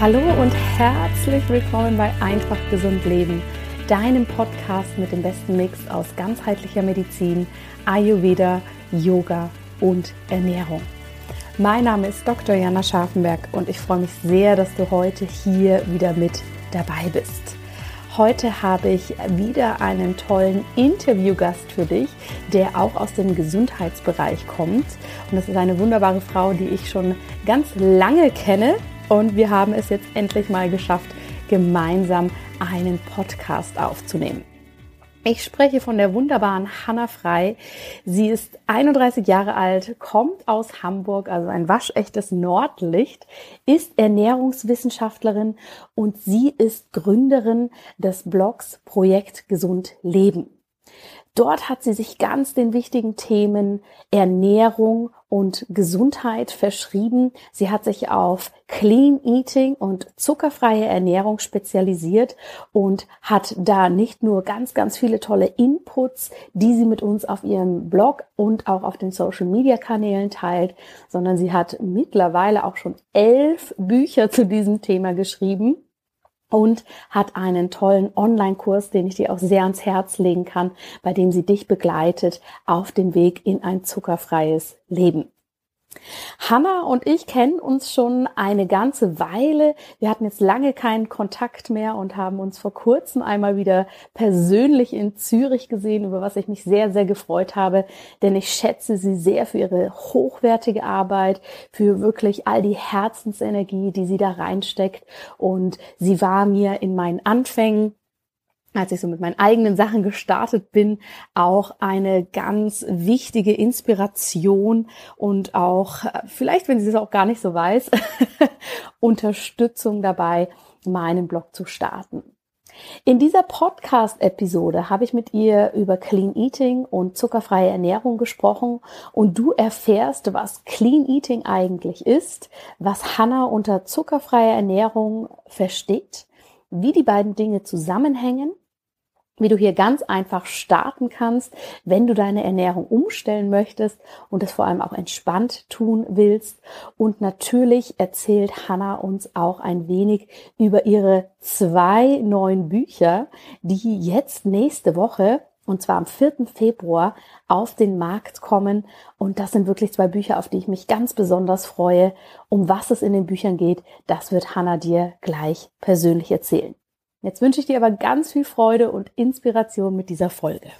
Hallo und herzlich willkommen bei Einfach Gesund Leben, deinem Podcast mit dem besten Mix aus ganzheitlicher Medizin, Ayurveda, Yoga und Ernährung. Mein Name ist Dr. Jana Scharfenberg und ich freue mich sehr, dass du heute hier wieder mit dabei bist. Heute habe ich wieder einen tollen Interviewgast für dich, der auch aus dem Gesundheitsbereich kommt. Und das ist eine wunderbare Frau, die ich schon ganz lange kenne und wir haben es jetzt endlich mal geschafft, gemeinsam einen Podcast aufzunehmen. Ich spreche von der wunderbaren Hanna Frei. Sie ist 31 Jahre alt, kommt aus Hamburg, also ein waschechtes Nordlicht, ist Ernährungswissenschaftlerin und sie ist Gründerin des Blogs Projekt Gesund Leben. Dort hat sie sich ganz den wichtigen Themen Ernährung und Gesundheit verschrieben. Sie hat sich auf Clean Eating und zuckerfreie Ernährung spezialisiert und hat da nicht nur ganz, ganz viele tolle Inputs, die sie mit uns auf ihrem Blog und auch auf den Social Media Kanälen teilt, sondern sie hat mittlerweile auch schon elf Bücher zu diesem Thema geschrieben und hat einen tollen Online-Kurs, den ich dir auch sehr ans Herz legen kann, bei dem sie dich begleitet auf dem Weg in ein zuckerfreies Leben. Hanna und ich kennen uns schon eine ganze Weile. Wir hatten jetzt lange keinen Kontakt mehr und haben uns vor kurzem einmal wieder persönlich in Zürich gesehen, über was ich mich sehr, sehr gefreut habe, denn ich schätze sie sehr für ihre hochwertige Arbeit, für wirklich all die Herzensenergie, die sie da reinsteckt. Und sie war mir in meinen Anfängen als ich so mit meinen eigenen Sachen gestartet bin, auch eine ganz wichtige Inspiration und auch, äh, vielleicht, wenn sie es auch gar nicht so weiß, Unterstützung dabei, meinen Blog zu starten. In dieser Podcast-Episode habe ich mit ihr über Clean Eating und zuckerfreie Ernährung gesprochen und du erfährst, was Clean Eating eigentlich ist, was Hannah unter zuckerfreier Ernährung versteht, wie die beiden Dinge zusammenhängen wie du hier ganz einfach starten kannst, wenn du deine Ernährung umstellen möchtest und es vor allem auch entspannt tun willst. Und natürlich erzählt Hannah uns auch ein wenig über ihre zwei neuen Bücher, die jetzt nächste Woche und zwar am 4. Februar auf den Markt kommen. Und das sind wirklich zwei Bücher, auf die ich mich ganz besonders freue. Um was es in den Büchern geht, das wird Hannah dir gleich persönlich erzählen. Jetzt wünsche ich dir aber ganz viel Freude und Inspiration mit dieser Folge.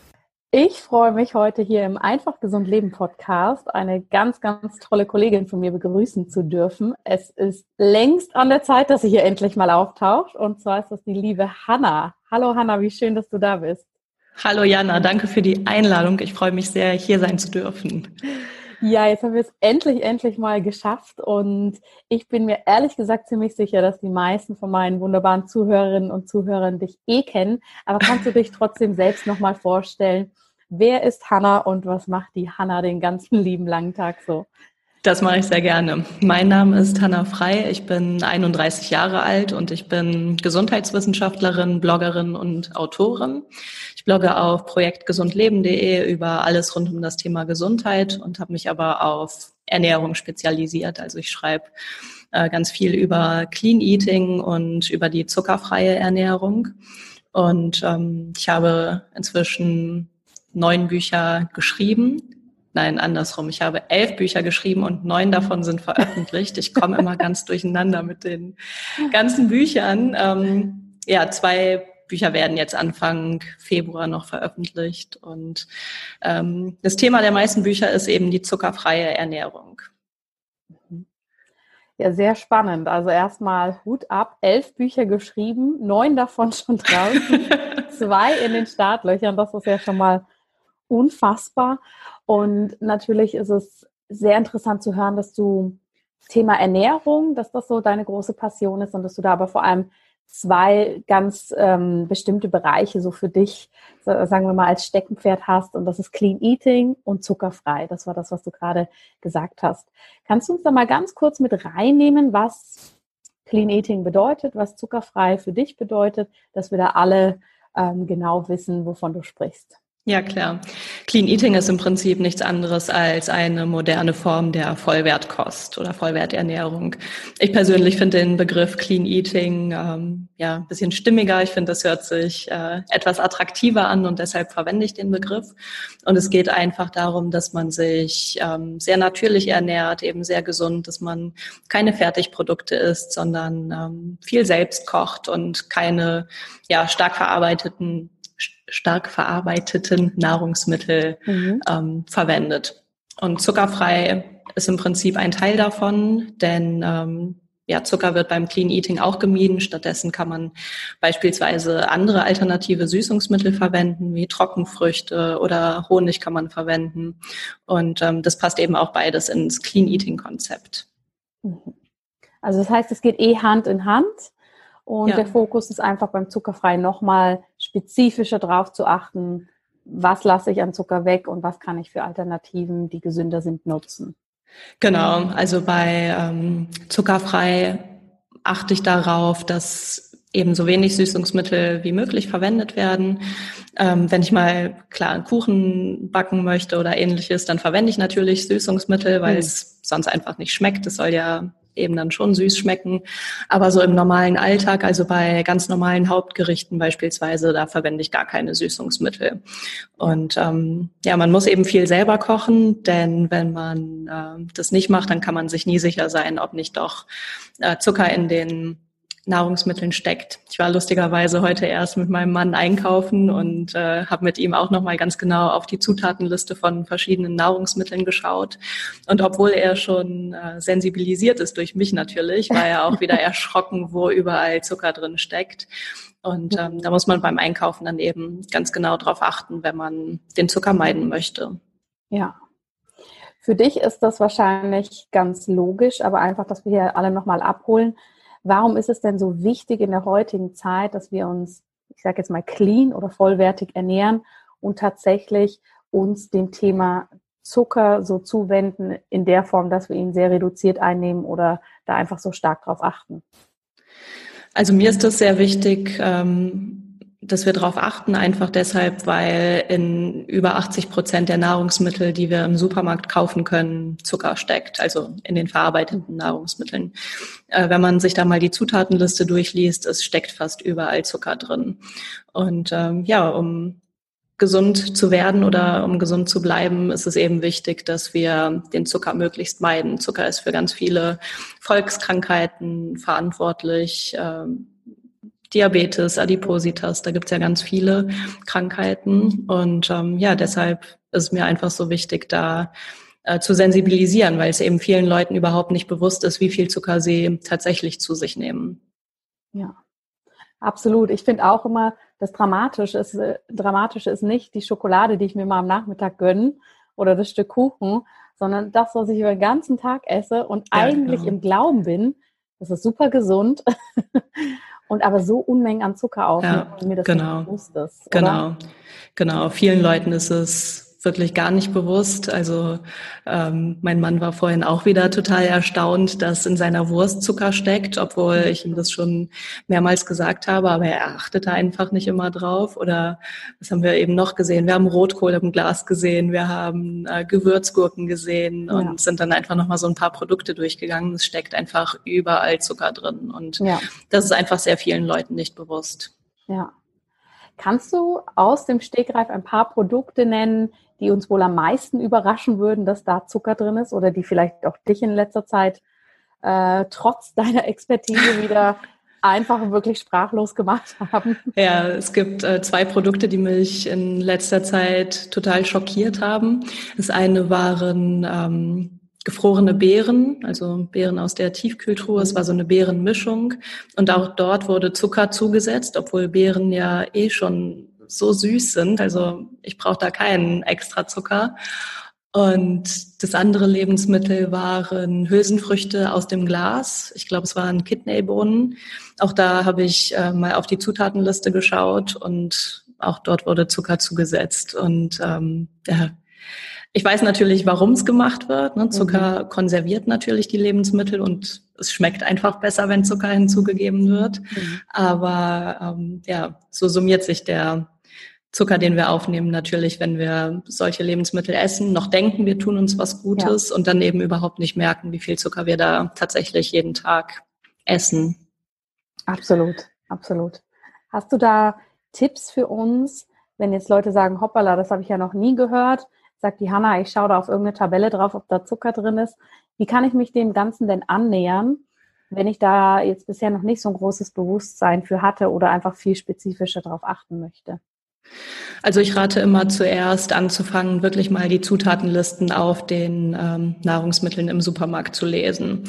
Ich freue mich heute hier im Einfach Gesund Leben Podcast eine ganz, ganz tolle Kollegin von mir begrüßen zu dürfen. Es ist längst an der Zeit, dass sie hier endlich mal auftaucht. Und zwar ist das die liebe Hanna. Hallo Hanna, wie schön, dass du da bist. Hallo Jana, danke für die Einladung. Ich freue mich sehr, hier sein zu dürfen. Ja, jetzt haben wir es endlich, endlich mal geschafft. Und ich bin mir ehrlich gesagt ziemlich sicher, dass die meisten von meinen wunderbaren Zuhörerinnen und Zuhörern dich eh kennen. Aber kannst du dich trotzdem selbst nochmal vorstellen? Wer ist Hanna und was macht die Hanna den ganzen lieben langen Tag so? Das mache ich sehr gerne. Mein Name ist Hanna Frei. Ich bin 31 Jahre alt und ich bin Gesundheitswissenschaftlerin, Bloggerin und Autorin. Ich blogge auf projektgesundleben.de über alles rund um das Thema Gesundheit und habe mich aber auf Ernährung spezialisiert. Also ich schreibe äh, ganz viel über Clean Eating und über die zuckerfreie Ernährung. Und ähm, ich habe inzwischen neun Bücher geschrieben Nein, andersrum. Ich habe elf Bücher geschrieben und neun davon sind veröffentlicht. Ich komme immer ganz durcheinander mit den ganzen Büchern. Ähm, ja, zwei Bücher werden jetzt Anfang Februar noch veröffentlicht. Und ähm, das Thema der meisten Bücher ist eben die zuckerfreie Ernährung. Ja, sehr spannend. Also erstmal Hut ab, elf Bücher geschrieben, neun davon schon draußen, zwei in den Startlöchern. Das ist ja schon mal unfassbar. Und natürlich ist es sehr interessant zu hören, dass du Thema Ernährung, dass das so deine große Passion ist und dass du da aber vor allem zwei ganz ähm, bestimmte Bereiche so für dich, so, sagen wir mal, als Steckenpferd hast. Und das ist Clean Eating und zuckerfrei. Das war das, was du gerade gesagt hast. Kannst du uns da mal ganz kurz mit reinnehmen, was Clean Eating bedeutet, was zuckerfrei für dich bedeutet, dass wir da alle ähm, genau wissen, wovon du sprichst? Ja, klar. Clean Eating ist im Prinzip nichts anderes als eine moderne Form der Vollwertkost oder Vollwerternährung. Ich persönlich finde den Begriff Clean Eating ähm, ja ein bisschen stimmiger. Ich finde, das hört sich äh, etwas attraktiver an und deshalb verwende ich den Begriff. Und es geht einfach darum, dass man sich ähm, sehr natürlich ernährt, eben sehr gesund, dass man keine Fertigprodukte isst, sondern ähm, viel selbst kocht und keine ja stark verarbeiteten stark verarbeiteten Nahrungsmittel mhm. ähm, verwendet. Und zuckerfrei ist im Prinzip ein Teil davon, denn ähm, ja, Zucker wird beim Clean Eating auch gemieden. Stattdessen kann man beispielsweise andere alternative Süßungsmittel verwenden, wie Trockenfrüchte oder Honig kann man verwenden. Und ähm, das passt eben auch beides ins Clean Eating Konzept. Mhm. Also das heißt, es geht eh Hand in Hand. Und ja. der Fokus ist einfach beim Zuckerfrei nochmal spezifischer drauf zu achten, was lasse ich an Zucker weg und was kann ich für Alternativen, die gesünder sind, nutzen. Genau, also bei ähm, Zuckerfrei achte ich darauf, dass eben so wenig Süßungsmittel wie möglich verwendet werden. Ähm, wenn ich mal klar einen Kuchen backen möchte oder ähnliches, dann verwende ich natürlich Süßungsmittel, weil mhm. es sonst einfach nicht schmeckt. Es soll ja eben dann schon süß schmecken. Aber so im normalen Alltag, also bei ganz normalen Hauptgerichten beispielsweise, da verwende ich gar keine Süßungsmittel. Und ähm, ja, man muss eben viel selber kochen, denn wenn man äh, das nicht macht, dann kann man sich nie sicher sein, ob nicht doch äh, Zucker in den Nahrungsmitteln steckt. Ich war lustigerweise heute erst mit meinem Mann einkaufen und äh, habe mit ihm auch nochmal ganz genau auf die Zutatenliste von verschiedenen Nahrungsmitteln geschaut. Und obwohl er schon äh, sensibilisiert ist durch mich natürlich, war er auch wieder erschrocken, wo überall Zucker drin steckt. Und ähm, da muss man beim Einkaufen dann eben ganz genau drauf achten, wenn man den Zucker meiden möchte. Ja. Für dich ist das wahrscheinlich ganz logisch, aber einfach, dass wir hier alle nochmal abholen Warum ist es denn so wichtig in der heutigen Zeit, dass wir uns, ich sage jetzt mal, clean oder vollwertig ernähren und tatsächlich uns dem Thema Zucker so zuwenden in der Form, dass wir ihn sehr reduziert einnehmen oder da einfach so stark drauf achten? Also mir ist das sehr wichtig, ähm, dass wir darauf achten, einfach deshalb, weil in über 80 Prozent der Nahrungsmittel, die wir im Supermarkt kaufen können, Zucker steckt, also in den verarbeiteten Nahrungsmitteln. Äh, wenn man sich da mal die Zutatenliste durchliest, es steckt fast überall Zucker drin. Und ähm, ja, um gesund zu werden oder um gesund zu bleiben, ist es eben wichtig, dass wir den Zucker möglichst meiden. Zucker ist für ganz viele Volkskrankheiten verantwortlich. Ähm, Diabetes, Adipositas, da gibt's ja ganz viele Krankheiten. Und ähm, ja, deshalb ist mir einfach so wichtig, da äh, zu sensibilisieren, weil es eben vielen Leuten überhaupt nicht bewusst ist, wie viel Zucker sie tatsächlich zu sich nehmen. Ja, absolut. Ich finde auch immer, das Dramatische ist, äh, Dramatische ist nicht die Schokolade, die ich mir mal am Nachmittag gönne oder das Stück Kuchen, sondern das, was ich über den ganzen Tag esse und ja, eigentlich genau. im Glauben bin, das ist super gesund und aber so Unmengen an Zucker aufnehmen, ja, mir das genau, nicht bewusst ist. Oder? Genau, genau. Vielen Leuten ist es wirklich gar nicht bewusst. Also ähm, mein Mann war vorhin auch wieder total erstaunt, dass in seiner Wurst Zucker steckt, obwohl ich ihm das schon mehrmals gesagt habe, aber er achtet da einfach nicht immer drauf. Oder was haben wir eben noch gesehen? Wir haben Rotkohl im Glas gesehen, wir haben äh, Gewürzgurken gesehen und ja. sind dann einfach nochmal so ein paar Produkte durchgegangen. Es steckt einfach überall Zucker drin und ja. das ist einfach sehr vielen Leuten nicht bewusst. Ja. Kannst du aus dem Stegreif ein paar Produkte nennen, die uns wohl am meisten überraschen würden, dass da Zucker drin ist oder die vielleicht auch dich in letzter Zeit äh, trotz deiner Expertise wieder einfach wirklich sprachlos gemacht haben? Ja, es gibt äh, zwei Produkte, die mich in letzter Zeit total schockiert haben. Das eine waren ähm, gefrorene Beeren, also Beeren aus der Tiefkühltruhe. Es war so eine Beerenmischung. Und auch dort wurde Zucker zugesetzt, obwohl Beeren ja eh schon so süß sind. Also ich brauche da keinen extra Zucker. Und das andere Lebensmittel waren Hülsenfrüchte aus dem Glas. Ich glaube, es waren Kidneybohnen. Auch da habe ich äh, mal auf die Zutatenliste geschaut und auch dort wurde Zucker zugesetzt. Und ähm, ja, ich weiß natürlich, warum es gemacht wird. Ne? Zucker mhm. konserviert natürlich die Lebensmittel und es schmeckt einfach besser, wenn Zucker hinzugegeben wird. Mhm. Aber ähm, ja, so summiert sich der Zucker, den wir aufnehmen, natürlich, wenn wir solche Lebensmittel essen, noch denken, wir tun uns was Gutes ja. und dann eben überhaupt nicht merken, wie viel Zucker wir da tatsächlich jeden Tag essen. Absolut, absolut. Hast du da Tipps für uns, wenn jetzt Leute sagen, hoppala, das habe ich ja noch nie gehört, sagt die Hanna, ich schaue da auf irgendeine Tabelle drauf, ob da Zucker drin ist. Wie kann ich mich dem Ganzen denn annähern, wenn ich da jetzt bisher noch nicht so ein großes Bewusstsein für hatte oder einfach viel spezifischer darauf achten möchte? Also ich rate immer zuerst anzufangen, wirklich mal die Zutatenlisten auf den ähm, Nahrungsmitteln im Supermarkt zu lesen.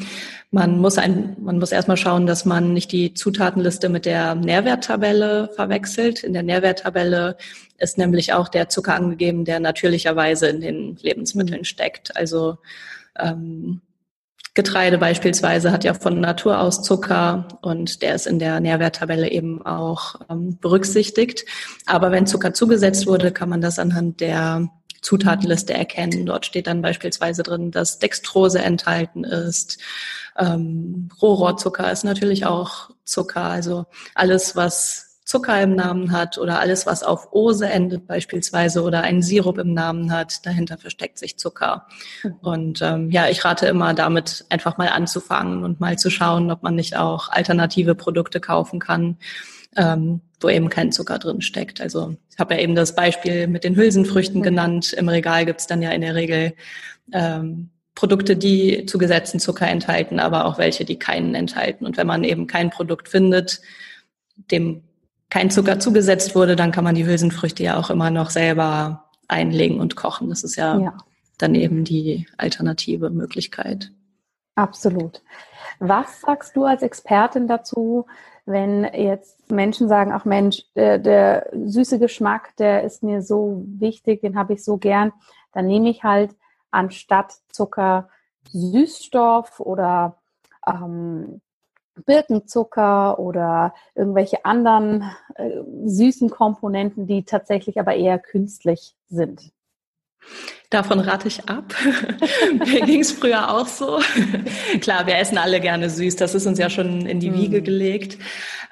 Man muss ein, man muss erstmal schauen, dass man nicht die Zutatenliste mit der Nährwerttabelle verwechselt. In der Nährwerttabelle ist nämlich auch der Zucker angegeben, der natürlicherweise in den Lebensmitteln steckt. Also ähm, Getreide beispielsweise hat ja von Natur aus Zucker und der ist in der Nährwerttabelle eben auch ähm, berücksichtigt. Aber wenn Zucker zugesetzt wurde, kann man das anhand der Zutatenliste erkennen. Dort steht dann beispielsweise drin, dass Dextrose enthalten ist. Ähm, Rohrohrzucker ist natürlich auch Zucker. Also alles, was Zucker im Namen hat oder alles, was auf Ose endet beispielsweise oder einen Sirup im Namen hat, dahinter versteckt sich Zucker. Mhm. Und ähm, ja, ich rate immer damit einfach mal anzufangen und mal zu schauen, ob man nicht auch alternative Produkte kaufen kann, ähm, wo eben kein Zucker drin steckt. Also ich habe ja eben das Beispiel mit den Hülsenfrüchten mhm. genannt. Im Regal gibt's dann ja in der Regel ähm, Produkte, die zugesetzten Zucker enthalten, aber auch welche, die keinen enthalten. Und wenn man eben kein Produkt findet, dem kein Zucker zugesetzt wurde, dann kann man die Hülsenfrüchte ja auch immer noch selber einlegen und kochen. Das ist ja, ja. dann eben die alternative Möglichkeit. Absolut. Was sagst du als Expertin dazu, wenn jetzt Menschen sagen, ach Mensch, der, der süße Geschmack, der ist mir so wichtig, den habe ich so gern, dann nehme ich halt anstatt Zucker Süßstoff oder ähm, Birkenzucker oder irgendwelche anderen äh, süßen Komponenten, die tatsächlich aber eher künstlich sind. Davon rate ich ab. Mir ging es früher auch so. Klar, wir essen alle gerne süß. Das ist uns ja schon in die Wiege hm. gelegt.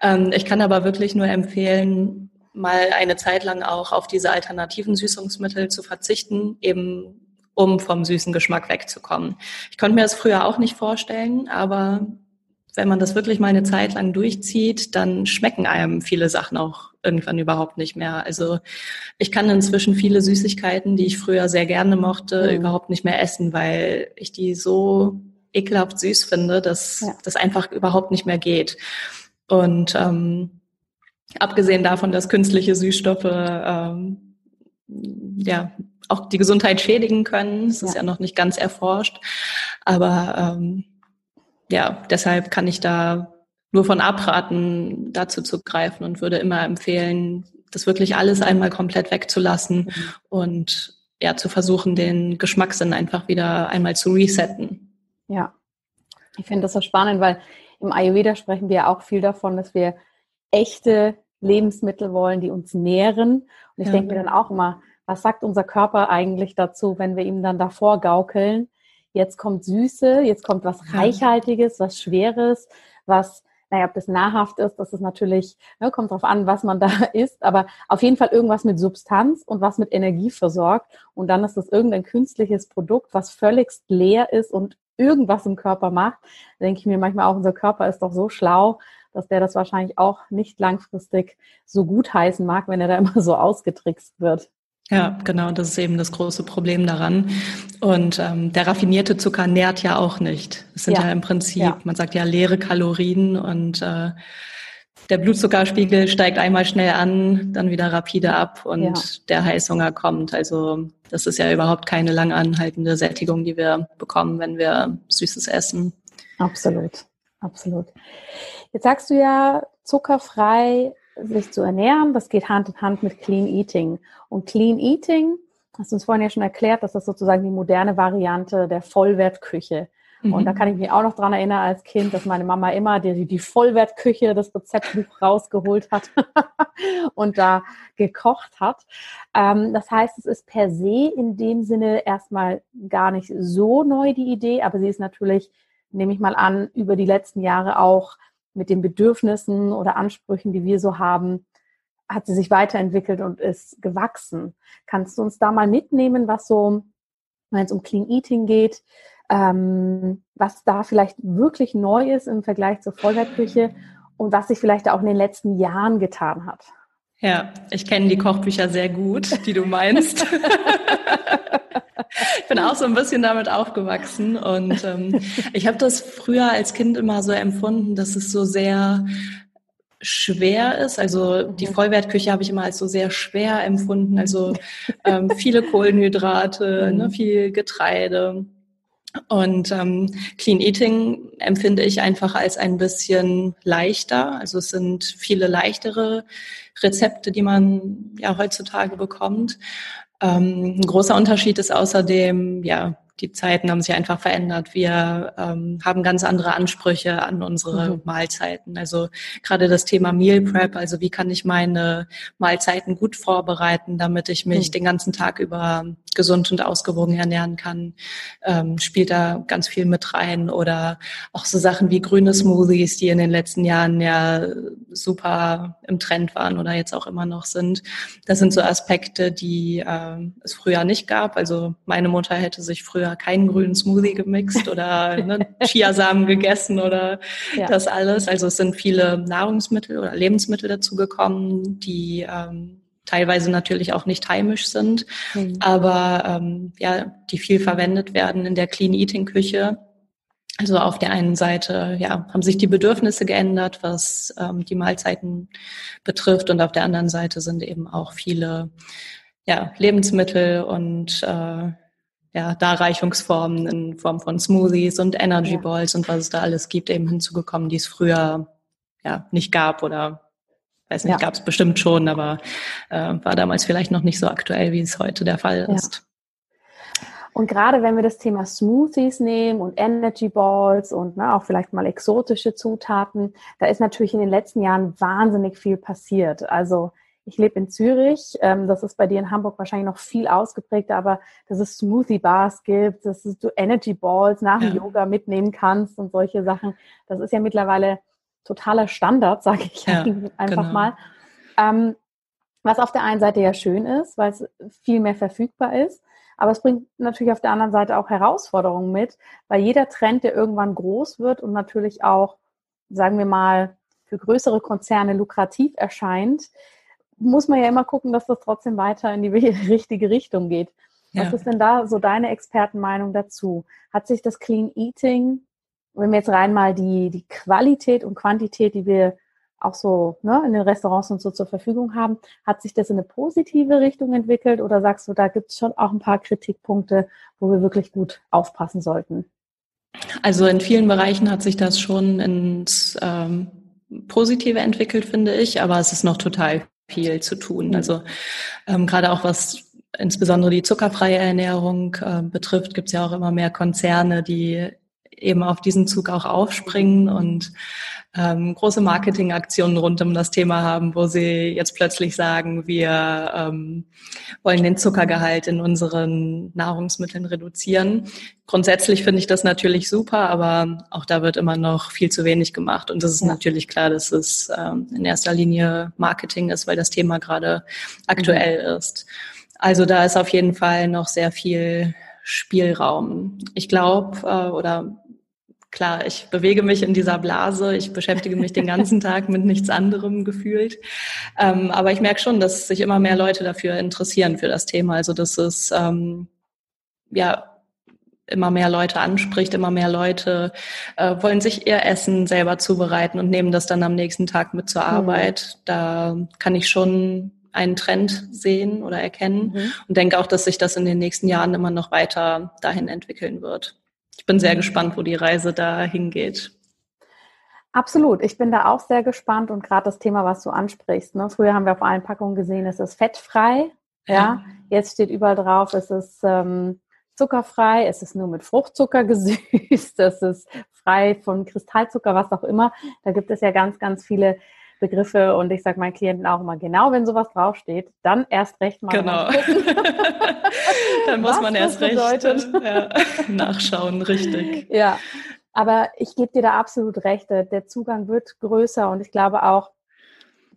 Ähm, ich kann aber wirklich nur empfehlen, mal eine Zeit lang auch auf diese alternativen Süßungsmittel zu verzichten, eben um vom süßen Geschmack wegzukommen. Ich konnte mir das früher auch nicht vorstellen, aber wenn man das wirklich mal eine Zeit lang durchzieht, dann schmecken einem viele Sachen auch irgendwann überhaupt nicht mehr. Also ich kann inzwischen viele Süßigkeiten, die ich früher sehr gerne mochte, mhm. überhaupt nicht mehr essen, weil ich die so ekelhaft süß finde, dass ja. das einfach überhaupt nicht mehr geht. Und ähm, abgesehen davon, dass künstliche Süßstoffe ähm, ja auch die Gesundheit schädigen können, das ja. ist ja noch nicht ganz erforscht, aber ähm, ja, deshalb kann ich da nur von abraten, dazu zu greifen und würde immer empfehlen, das wirklich alles einmal komplett wegzulassen und ja, zu versuchen, den Geschmackssinn einfach wieder einmal zu resetten. Ja, ich finde das so spannend, weil im Ayurveda sprechen wir auch viel davon, dass wir echte Lebensmittel wollen, die uns nähren. Und ich ja. denke mir dann auch immer, was sagt unser Körper eigentlich dazu, wenn wir ihm dann davor gaukeln, jetzt kommt Süße, jetzt kommt was Reichhaltiges, was Schweres, was, naja, ob das nahrhaft ist, das ist natürlich, ne, kommt drauf an, was man da isst, aber auf jeden Fall irgendwas mit Substanz und was mit Energie versorgt. Und dann ist das irgendein künstliches Produkt, was völligst leer ist und irgendwas im Körper macht. Da denke ich mir manchmal auch, unser Körper ist doch so schlau, dass der das wahrscheinlich auch nicht langfristig so gut heißen mag, wenn er da immer so ausgetrickst wird. Ja, genau, das ist eben das große Problem daran. Und ähm, der raffinierte Zucker nährt ja auch nicht. Es sind ja, ja im Prinzip, ja. man sagt ja leere Kalorien und äh, der Blutzuckerspiegel steigt einmal schnell an, dann wieder rapide ab und ja. der Heißhunger kommt. Also das ist ja überhaupt keine lang anhaltende Sättigung, die wir bekommen, wenn wir Süßes essen. Absolut, absolut. Jetzt sagst du ja, zuckerfrei sich zu ernähren. Das geht Hand in Hand mit Clean Eating. Und Clean Eating, hast du uns vorhin ja schon erklärt, dass das sozusagen die moderne Variante der Vollwertküche. Mhm. Und da kann ich mich auch noch dran erinnern als Kind, dass meine Mama immer die, die Vollwertküche, das Rezeptbuch rausgeholt hat und da gekocht hat. Ähm, das heißt, es ist per se in dem Sinne erstmal gar nicht so neu die Idee, aber sie ist natürlich, nehme ich mal an, über die letzten Jahre auch mit den Bedürfnissen oder Ansprüchen, die wir so haben, hat sie sich weiterentwickelt und ist gewachsen. Kannst du uns da mal mitnehmen, was so, wenn es um Clean Eating geht, ähm, was da vielleicht wirklich neu ist im Vergleich zur Vollwertküche und was sich vielleicht auch in den letzten Jahren getan hat? Ja, ich kenne die Kochbücher sehr gut, die du meinst. ich bin auch so ein bisschen damit aufgewachsen und ähm, ich habe das früher als Kind immer so empfunden, dass es so sehr schwer ist. Also die mhm. Vollwertküche habe ich immer als so sehr schwer empfunden. Also ähm, viele Kohlenhydrate, ne, mhm. viel Getreide. Und ähm, Clean Eating empfinde ich einfach als ein bisschen leichter. Also es sind viele leichtere Rezepte, die man ja heutzutage bekommt. Ähm, ein großer Unterschied ist außerdem ja die Zeiten haben sich einfach verändert. Wir ähm, haben ganz andere Ansprüche an unsere mhm. Mahlzeiten. Also gerade das Thema Meal Prep, also wie kann ich meine Mahlzeiten gut vorbereiten, damit ich mich mhm. den ganzen Tag über gesund und ausgewogen ernähren kann, ähm, spielt da ganz viel mit rein. Oder auch so Sachen wie grüne Smoothies, die in den letzten Jahren ja super im Trend waren oder jetzt auch immer noch sind. Das sind so Aspekte, die äh, es früher nicht gab. Also meine Mutter hätte sich früher keinen grünen Smoothie gemixt oder ne, Chiasamen gegessen oder ja. das alles. Also es sind viele Nahrungsmittel oder Lebensmittel dazugekommen, die ähm, teilweise natürlich auch nicht heimisch sind, mhm. aber ähm, ja, die viel verwendet werden in der Clean Eating Küche. Also auf der einen Seite ja, haben sich die Bedürfnisse geändert, was ähm, die Mahlzeiten betrifft, und auf der anderen Seite sind eben auch viele ja, Lebensmittel und äh, ja, Darreichungsformen in Form von Smoothies und Energy ja. Balls und was es da alles gibt, eben hinzugekommen, die es früher ja nicht gab oder weiß nicht, ja. gab es bestimmt schon, aber äh, war damals vielleicht noch nicht so aktuell, wie es heute der Fall ist. Und gerade wenn wir das Thema Smoothies nehmen und Energy Balls und ne, auch vielleicht mal exotische Zutaten, da ist natürlich in den letzten Jahren wahnsinnig viel passiert. Also ich lebe in Zürich, ähm, das ist bei dir in Hamburg wahrscheinlich noch viel ausgeprägter, aber dass es Smoothie Bars gibt, dass du Energy Balls nach dem ja. Yoga mitnehmen kannst und solche Sachen. Das ist ja mittlerweile totaler Standard, sage ich ja, einfach genau. mal. Ähm, was auf der einen Seite ja schön ist, weil es viel mehr verfügbar ist. Aber es bringt natürlich auf der anderen Seite auch Herausforderungen mit, weil jeder Trend, der irgendwann groß wird und natürlich auch, sagen wir mal, für größere Konzerne lukrativ erscheint, muss man ja immer gucken, dass das trotzdem weiter in die richtige Richtung geht. Ja. Was ist denn da so deine Expertenmeinung dazu? Hat sich das Clean Eating wenn wir jetzt rein mal die, die Qualität und Quantität, die wir auch so ne, in den Restaurants und so zur Verfügung haben, hat sich das in eine positive Richtung entwickelt oder sagst du, da gibt es schon auch ein paar Kritikpunkte, wo wir wirklich gut aufpassen sollten? Also in vielen Bereichen hat sich das schon ins ähm, Positive entwickelt, finde ich, aber es ist noch total viel zu tun. Mhm. Also ähm, gerade auch was insbesondere die zuckerfreie Ernährung äh, betrifft, gibt es ja auch immer mehr Konzerne, die eben auf diesen Zug auch aufspringen und ähm, große Marketingaktionen rund um das Thema haben, wo sie jetzt plötzlich sagen, wir ähm, wollen den Zuckergehalt in unseren Nahrungsmitteln reduzieren. Grundsätzlich finde ich das natürlich super, aber auch da wird immer noch viel zu wenig gemacht. Und es ist ja. natürlich klar, dass es ähm, in erster Linie Marketing ist, weil das Thema gerade aktuell mhm. ist. Also da ist auf jeden Fall noch sehr viel Spielraum. Ich glaube, äh, oder klar, ich bewege mich in dieser Blase, ich beschäftige mich den ganzen Tag mit nichts anderem gefühlt. Ähm, aber ich merke schon, dass sich immer mehr Leute dafür interessieren für das Thema. Also dass es ähm, ja immer mehr Leute anspricht, immer mehr Leute äh, wollen sich ihr Essen selber zubereiten und nehmen das dann am nächsten Tag mit zur mhm. Arbeit. Mhm. Da kann ich schon einen Trend sehen oder erkennen mhm. und denke auch, dass sich das in den nächsten Jahren immer noch weiter dahin entwickeln wird ich bin sehr gespannt, wo die Reise da hingeht. Absolut. Ich bin da auch sehr gespannt und gerade das Thema, was du ansprichst. Ne? Früher haben wir auf allen Packungen gesehen, es ist fettfrei. Ja. ja. Jetzt steht überall drauf, es ist ähm, zuckerfrei, es ist nur mit Fruchtzucker gesüßt, es ist frei von Kristallzucker, was auch immer. Da gibt es ja ganz, ganz viele Begriffe und ich sage meinen Klienten auch immer, genau wenn sowas draufsteht, dann erst recht mal genau. dann muss man erst recht ja, nachschauen, richtig. Ja, aber ich gebe dir da absolut recht, der Zugang wird größer und ich glaube auch,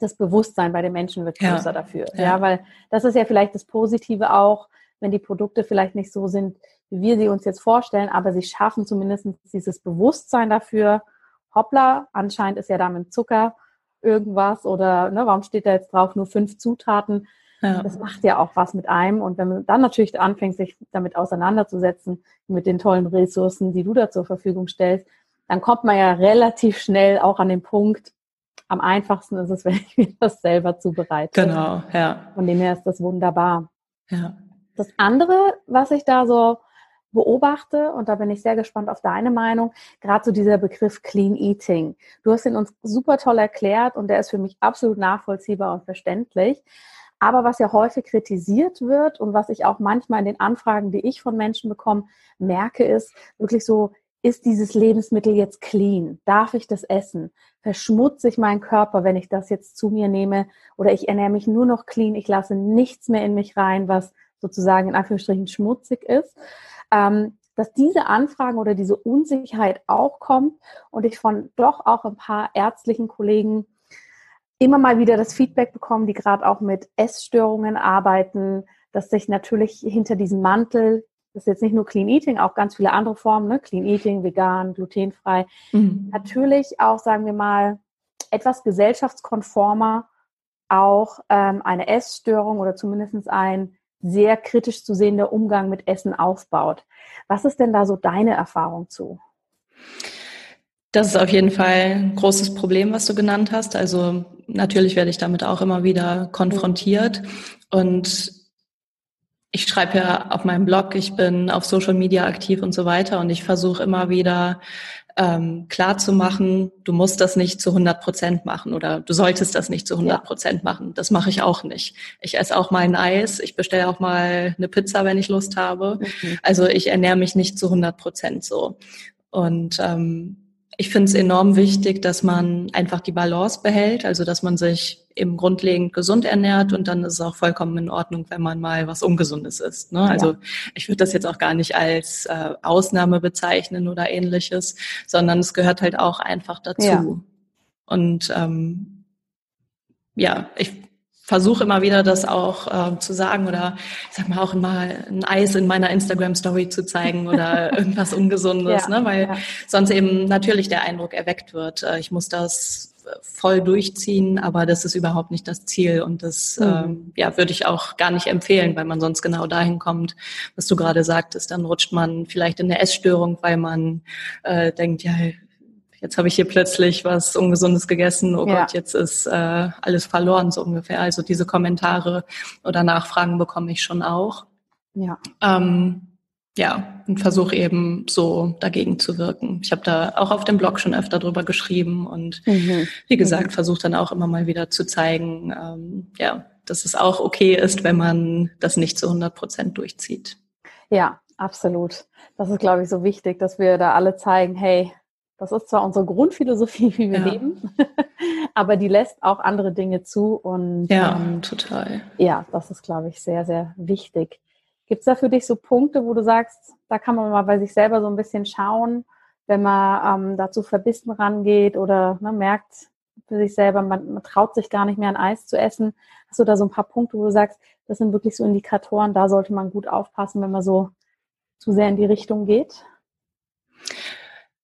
das Bewusstsein bei den Menschen wird größer ja. dafür. Ja. ja, weil das ist ja vielleicht das Positive auch, wenn die Produkte vielleicht nicht so sind, wie wir sie uns jetzt vorstellen, aber sie schaffen zumindest dieses Bewusstsein dafür, hoppla, anscheinend ist ja da mit Zucker irgendwas oder ne, warum steht da jetzt drauf nur fünf Zutaten? Ja. Das macht ja auch was mit einem. Und wenn man dann natürlich anfängt, sich damit auseinanderzusetzen, mit den tollen Ressourcen, die du da zur Verfügung stellst, dann kommt man ja relativ schnell auch an den Punkt, am einfachsten ist es, wenn ich mir das selber zubereite. Genau, ja. Von dem her ist das wunderbar. Ja. Das andere, was ich da so beobachte, und da bin ich sehr gespannt auf deine Meinung, gerade so dieser Begriff Clean Eating. Du hast ihn uns super toll erklärt und der ist für mich absolut nachvollziehbar und verständlich. Aber was ja häufig kritisiert wird und was ich auch manchmal in den Anfragen, die ich von Menschen bekomme, merke, ist wirklich so, ist dieses Lebensmittel jetzt clean? Darf ich das essen? Verschmutze ich meinen Körper, wenn ich das jetzt zu mir nehme? Oder ich ernähre mich nur noch clean, ich lasse nichts mehr in mich rein, was sozusagen in Anführungsstrichen schmutzig ist. Ähm, dass diese Anfragen oder diese Unsicherheit auch kommt und ich von doch auch ein paar ärztlichen Kollegen immer mal wieder das Feedback bekomme, die gerade auch mit Essstörungen arbeiten, dass sich natürlich hinter diesem Mantel, das ist jetzt nicht nur Clean Eating, auch ganz viele andere Formen, ne? Clean Eating, vegan, glutenfrei, mhm. natürlich auch, sagen wir mal, etwas gesellschaftskonformer auch ähm, eine Essstörung oder zumindest ein sehr kritisch zu sehender Umgang mit Essen aufbaut. Was ist denn da so deine Erfahrung zu? Das ist auf jeden Fall ein großes Problem, was du genannt hast. Also natürlich werde ich damit auch immer wieder konfrontiert. Und ich schreibe ja auf meinem Blog, ich bin auf Social Media aktiv und so weiter. Und ich versuche immer wieder ähm, klar zu machen, du musst das nicht zu 100 Prozent machen oder du solltest das nicht zu 100 Prozent machen. Das mache ich auch nicht. Ich esse auch mal ein Eis, ich bestelle auch mal eine Pizza, wenn ich Lust habe. Mhm. Also ich ernähre mich nicht zu 100 Prozent so. Und ähm, ich finde es enorm wichtig, dass man einfach die Balance behält, also dass man sich eben grundlegend gesund ernährt und dann ist es auch vollkommen in Ordnung, wenn man mal was Ungesundes isst. Ne? Also ja. ich würde das jetzt auch gar nicht als äh, Ausnahme bezeichnen oder ähnliches, sondern es gehört halt auch einfach dazu. Ja. Und ähm, ja, ich versuche immer wieder das auch äh, zu sagen oder ich sag mal auch mal ein Eis in meiner Instagram Story zu zeigen oder irgendwas Ungesundes, ja, ne? weil ja. sonst eben natürlich der Eindruck erweckt wird, äh, ich muss das voll durchziehen, aber das ist überhaupt nicht das Ziel und das mhm. ähm, ja würde ich auch gar nicht empfehlen, weil man sonst genau dahin kommt, was du gerade sagtest, dann rutscht man vielleicht in eine Essstörung, weil man äh, denkt, ja jetzt habe ich hier plötzlich was Ungesundes gegessen, oh ja. Gott, jetzt ist äh, alles verloren, so ungefähr. Also diese Kommentare oder Nachfragen bekomme ich schon auch. Ja. Ähm, ja, und versuche eben so dagegen zu wirken. Ich habe da auch auf dem Blog schon öfter drüber geschrieben und mhm. wie gesagt, mhm. versuche dann auch immer mal wieder zu zeigen, ähm, ja, dass es auch okay ist, wenn man das nicht zu 100 Prozent durchzieht. Ja, absolut. Das ist, glaube ich, so wichtig, dass wir da alle zeigen, hey, das ist zwar unsere Grundphilosophie, wie wir ja. leben, aber die lässt auch andere Dinge zu. Und ja, ähm, total. Ja, das ist, glaube ich, sehr, sehr wichtig. Gibt es da für dich so Punkte, wo du sagst, da kann man mal bei sich selber so ein bisschen schauen, wenn man ähm, dazu verbissen rangeht oder ne, merkt für sich selber, man, man traut sich gar nicht mehr ein Eis zu essen. Hast du da so ein paar Punkte, wo du sagst, das sind wirklich so Indikatoren, da sollte man gut aufpassen, wenn man so zu sehr in die Richtung geht?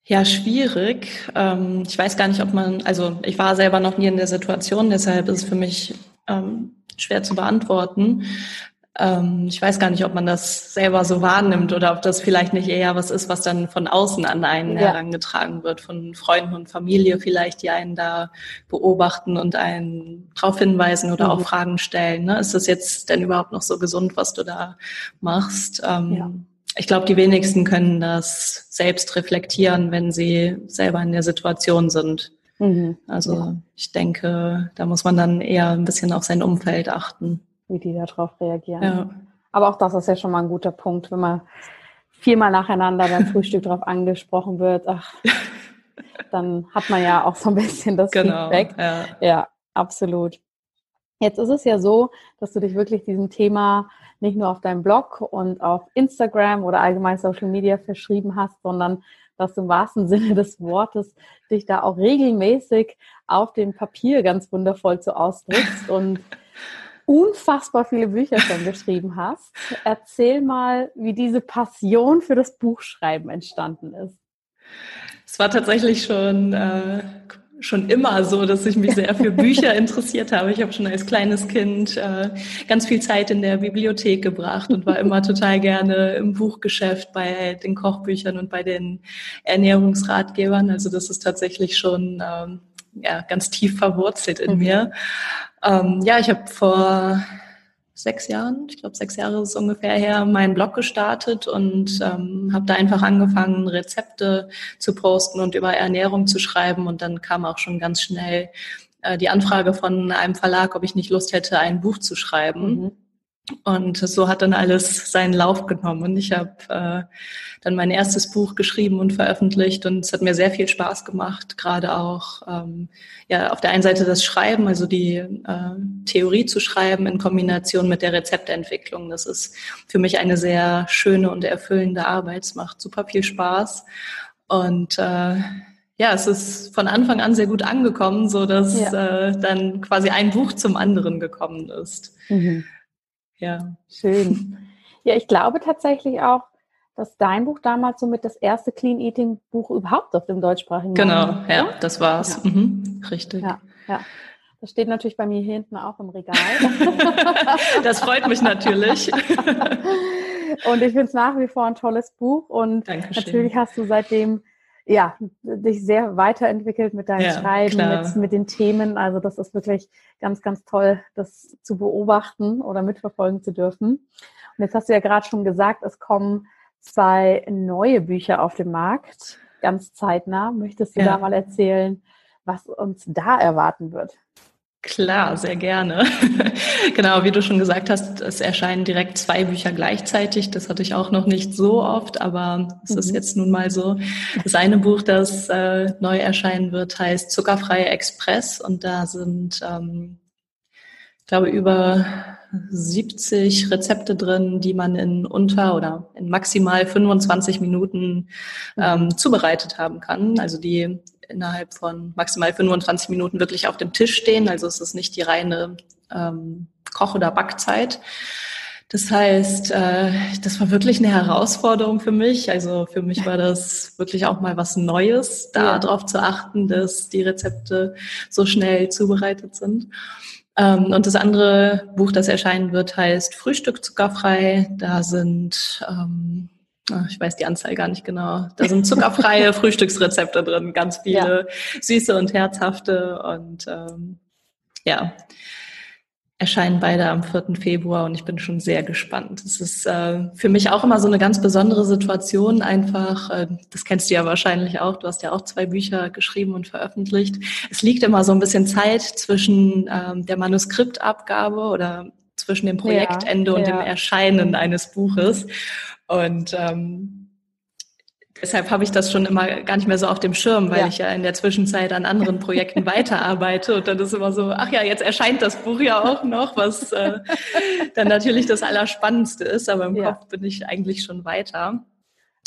Ja, schwierig. Ähm, ich weiß gar nicht, ob man, also ich war selber noch nie in der Situation, deshalb ist es für mich ähm, schwer zu beantworten. Ähm, ich weiß gar nicht, ob man das selber so wahrnimmt oder ob das vielleicht nicht eher was ist, was dann von außen an einen ja. herangetragen wird, von Freunden und Familie vielleicht, die einen da beobachten und einen darauf hinweisen oder mhm. auch Fragen stellen. Ne? Ist das jetzt denn überhaupt noch so gesund, was du da machst? Ja ich glaube, die wenigsten können das selbst reflektieren, wenn sie selber in der Situation sind. Mhm. Also ja. ich denke, da muss man dann eher ein bisschen auf sein Umfeld achten. Wie die darauf reagieren. Ja. Aber auch das ist ja schon mal ein guter Punkt, wenn man viermal nacheinander beim Frühstück darauf angesprochen wird, ach, dann hat man ja auch so ein bisschen das genau, Feedback. Ja. ja, absolut. Jetzt ist es ja so, dass du dich wirklich diesem Thema nicht nur auf deinem Blog und auf Instagram oder allgemein Social Media verschrieben hast, sondern dass du im wahrsten Sinne des Wortes dich da auch regelmäßig auf dem Papier ganz wundervoll zu ausdrückst und unfassbar viele Bücher schon geschrieben hast. Erzähl mal, wie diese Passion für das Buchschreiben entstanden ist. Es war tatsächlich schon äh, schon immer so, dass ich mich sehr für Bücher interessiert habe. Ich habe schon als kleines Kind äh, ganz viel Zeit in der Bibliothek gebracht und war immer total gerne im Buchgeschäft bei den Kochbüchern und bei den Ernährungsratgebern. Also das ist tatsächlich schon ähm, ja, ganz tief verwurzelt in mhm. mir. Ähm, ja, ich habe vor sechs Jahren, ich glaube sechs Jahre ist ungefähr her, meinen Blog gestartet und ähm, habe da einfach angefangen, Rezepte zu posten und über Ernährung zu schreiben. Und dann kam auch schon ganz schnell äh, die Anfrage von einem Verlag, ob ich nicht Lust hätte, ein Buch zu schreiben. Mhm. Und so hat dann alles seinen Lauf genommen. Und ich habe äh, dann mein erstes Buch geschrieben und veröffentlicht. Und es hat mir sehr viel Spaß gemacht, gerade auch ähm, ja auf der einen Seite das Schreiben, also die äh, Theorie zu schreiben in Kombination mit der Rezeptentwicklung. Das ist für mich eine sehr schöne und erfüllende Arbeit. Es macht super viel Spaß. Und äh, ja, es ist von Anfang an sehr gut angekommen, so dass ja. äh, dann quasi ein Buch zum anderen gekommen ist. Mhm. Ja. Schön. Ja, ich glaube tatsächlich auch, dass dein Buch damals somit das erste Clean Eating Buch überhaupt auf dem deutschsprachigen Genau, Markt, ja, das war's. Ja. Mhm, richtig. Ja, ja. Das steht natürlich bei mir hier hinten auch im Regal. das freut mich natürlich. und ich finde es nach wie vor ein tolles Buch und Dankeschön. natürlich hast du seitdem ja, dich sehr weiterentwickelt mit deinem ja, Schreiben, mit, mit, den Themen. Also das ist wirklich ganz, ganz toll, das zu beobachten oder mitverfolgen zu dürfen. Und jetzt hast du ja gerade schon gesagt, es kommen zwei neue Bücher auf den Markt, ganz zeitnah. Möchtest du ja. da mal erzählen, was uns da erwarten wird? Klar, sehr gerne. genau, wie du schon gesagt hast, es erscheinen direkt zwei Bücher gleichzeitig. Das hatte ich auch noch nicht so oft, aber es mhm. ist jetzt nun mal so. Das eine Buch, das äh, neu erscheinen wird, heißt Zuckerfreie Express und da sind, ähm, ich glaube, über 70 Rezepte drin, die man in unter oder in maximal 25 Minuten ähm, zubereitet haben kann. Also die innerhalb von maximal 25 Minuten wirklich auf dem Tisch stehen. Also es ist nicht die reine ähm, Koch- oder Backzeit. Das heißt, äh, das war wirklich eine Herausforderung für mich. Also für mich war das wirklich auch mal was Neues, da ja. darauf zu achten, dass die Rezepte so schnell zubereitet sind. Ähm, und das andere Buch, das erscheinen wird, heißt Frühstück zuckerfrei. Da sind ähm, ich weiß die Anzahl gar nicht genau. Da sind zuckerfreie Frühstücksrezepte drin, ganz viele ja. süße und herzhafte und ähm, ja, erscheinen beide am 4. Februar und ich bin schon sehr gespannt. Es ist äh, für mich auch immer so eine ganz besondere Situation, einfach, äh, das kennst du ja wahrscheinlich auch, du hast ja auch zwei Bücher geschrieben und veröffentlicht. Es liegt immer so ein bisschen Zeit zwischen ähm, der Manuskriptabgabe oder zwischen dem Projektende ja, und ja. dem Erscheinen eines Buches. Und ähm, deshalb habe ich das schon immer gar nicht mehr so auf dem Schirm, weil ja. ich ja in der Zwischenzeit an anderen Projekten weiterarbeite. Und dann ist immer so, ach ja, jetzt erscheint das Buch ja auch noch, was äh, dann natürlich das Allerspannendste ist. Aber im. Kopf bin ich eigentlich schon weiter.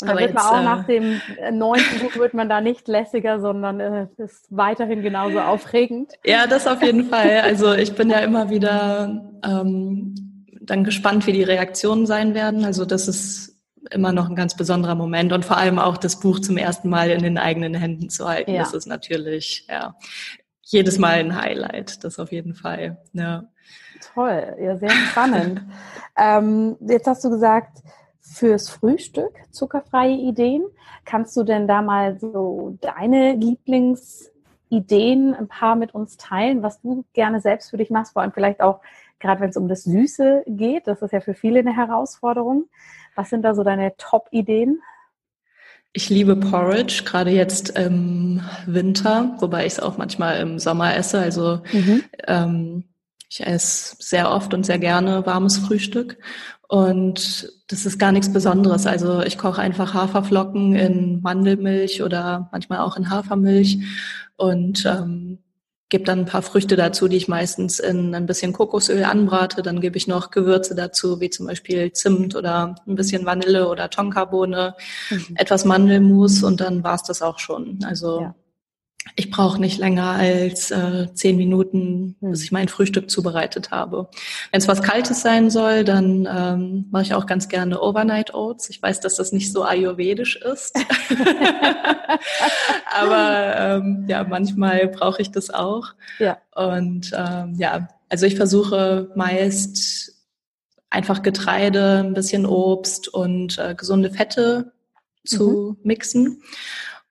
Und dann wird man auch äh, nach dem neunten Buch wird man da nicht lässiger, sondern äh, ist weiterhin genauso aufregend. Ja, das auf jeden Fall. Also ich bin ja immer wieder ähm, dann gespannt, wie die Reaktionen sein werden. Also das ist immer noch ein ganz besonderer Moment und vor allem auch das Buch zum ersten Mal in den eigenen Händen zu halten. Ja. Das ist natürlich ja jedes Mal ein Highlight. Das auf jeden Fall. Ja. Toll, ja sehr spannend. ähm, jetzt hast du gesagt fürs Frühstück zuckerfreie Ideen. Kannst du denn da mal so deine Lieblingsideen ein paar mit uns teilen, was du gerne selbst für dich machst, vor allem vielleicht auch gerade wenn es um das Süße geht, das ist ja für viele eine Herausforderung. Was sind da so deine Top-Ideen? Ich liebe Porridge, gerade jetzt im Winter, wobei ich es auch manchmal im Sommer esse. Also mhm. ähm, ich esse sehr oft und sehr gerne warmes Frühstück. Und das ist gar nichts Besonderes. Also ich koche einfach Haferflocken in Mandelmilch oder manchmal auch in Hafermilch und ähm, gebe dann ein paar Früchte dazu, die ich meistens in ein bisschen Kokosöl anbrate. Dann gebe ich noch Gewürze dazu, wie zum Beispiel Zimt oder ein bisschen Vanille oder Tonkabohne, mhm. etwas Mandelmus und dann war's das auch schon. Also ja ich brauche nicht länger als äh, zehn Minuten, hm. bis ich mein Frühstück zubereitet habe. Wenn es was Kaltes sein soll, dann ähm, mache ich auch ganz gerne Overnight Oats. Ich weiß, dass das nicht so ayurvedisch ist, aber ähm, ja, manchmal brauche ich das auch. Ja. Und ähm, ja, also ich versuche meist einfach Getreide, ein bisschen Obst und äh, gesunde Fette zu mhm. mixen.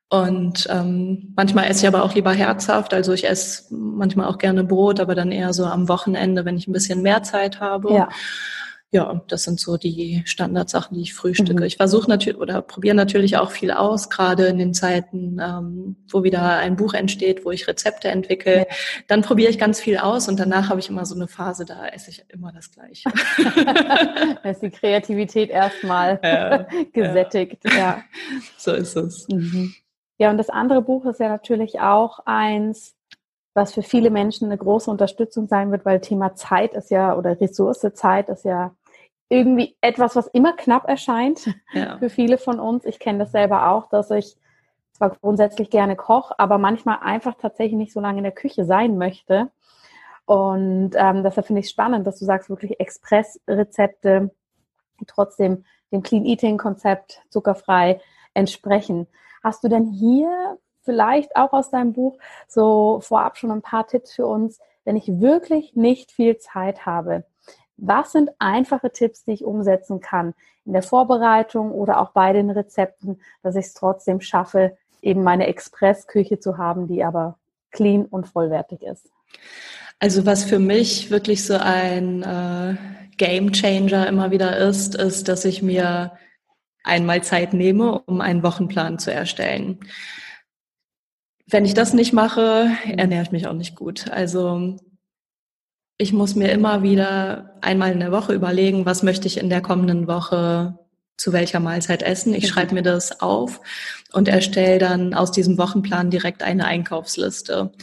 Und ähm, manchmal esse ich aber auch lieber herzhaft. Also ich esse manchmal auch gerne Brot, aber dann eher so am Wochenende, wenn ich ein bisschen mehr Zeit habe. Ja. Ja, das sind so die Standardsachen, die ich frühstücke. Mhm. Ich versuche natürlich oder probiere natürlich auch viel aus, gerade in den Zeiten, ähm, wo wieder ein Buch entsteht, wo ich Rezepte entwickle. Ja. Dann probiere ich ganz viel aus und danach habe ich immer so eine Phase, da esse ich immer das Gleiche. da ist die Kreativität erstmal ja, gesättigt. Ja. So ist es. Mhm. Ja, und das andere Buch ist ja natürlich auch eins, was für viele Menschen eine große Unterstützung sein wird, weil Thema Zeit ist ja, oder Ressource Zeit ist ja irgendwie etwas, was immer knapp erscheint ja. für viele von uns. Ich kenne das selber auch, dass ich zwar grundsätzlich gerne koche, aber manchmal einfach tatsächlich nicht so lange in der Küche sein möchte. Und ähm, deshalb finde ich spannend, dass du sagst, wirklich Expressrezepte trotzdem dem Clean Eating Konzept zuckerfrei entsprechen. Hast du denn hier vielleicht auch aus deinem Buch so vorab schon ein paar Tipps für uns, wenn ich wirklich nicht viel Zeit habe? Was sind einfache Tipps, die ich umsetzen kann in der Vorbereitung oder auch bei den Rezepten, dass ich es trotzdem schaffe, eben meine Expressküche zu haben, die aber clean und vollwertig ist? Also was für mich wirklich so ein äh, Game Changer immer wieder ist, ist, dass ich mir einmal Zeit nehme, um einen Wochenplan zu erstellen. Wenn ich das nicht mache, ernähre ich mich auch nicht gut. Also ich muss mir immer wieder einmal in der Woche überlegen, was möchte ich in der kommenden Woche zu welcher Mahlzeit essen. Ich schreibe mir das auf und erstelle dann aus diesem Wochenplan direkt eine Einkaufsliste.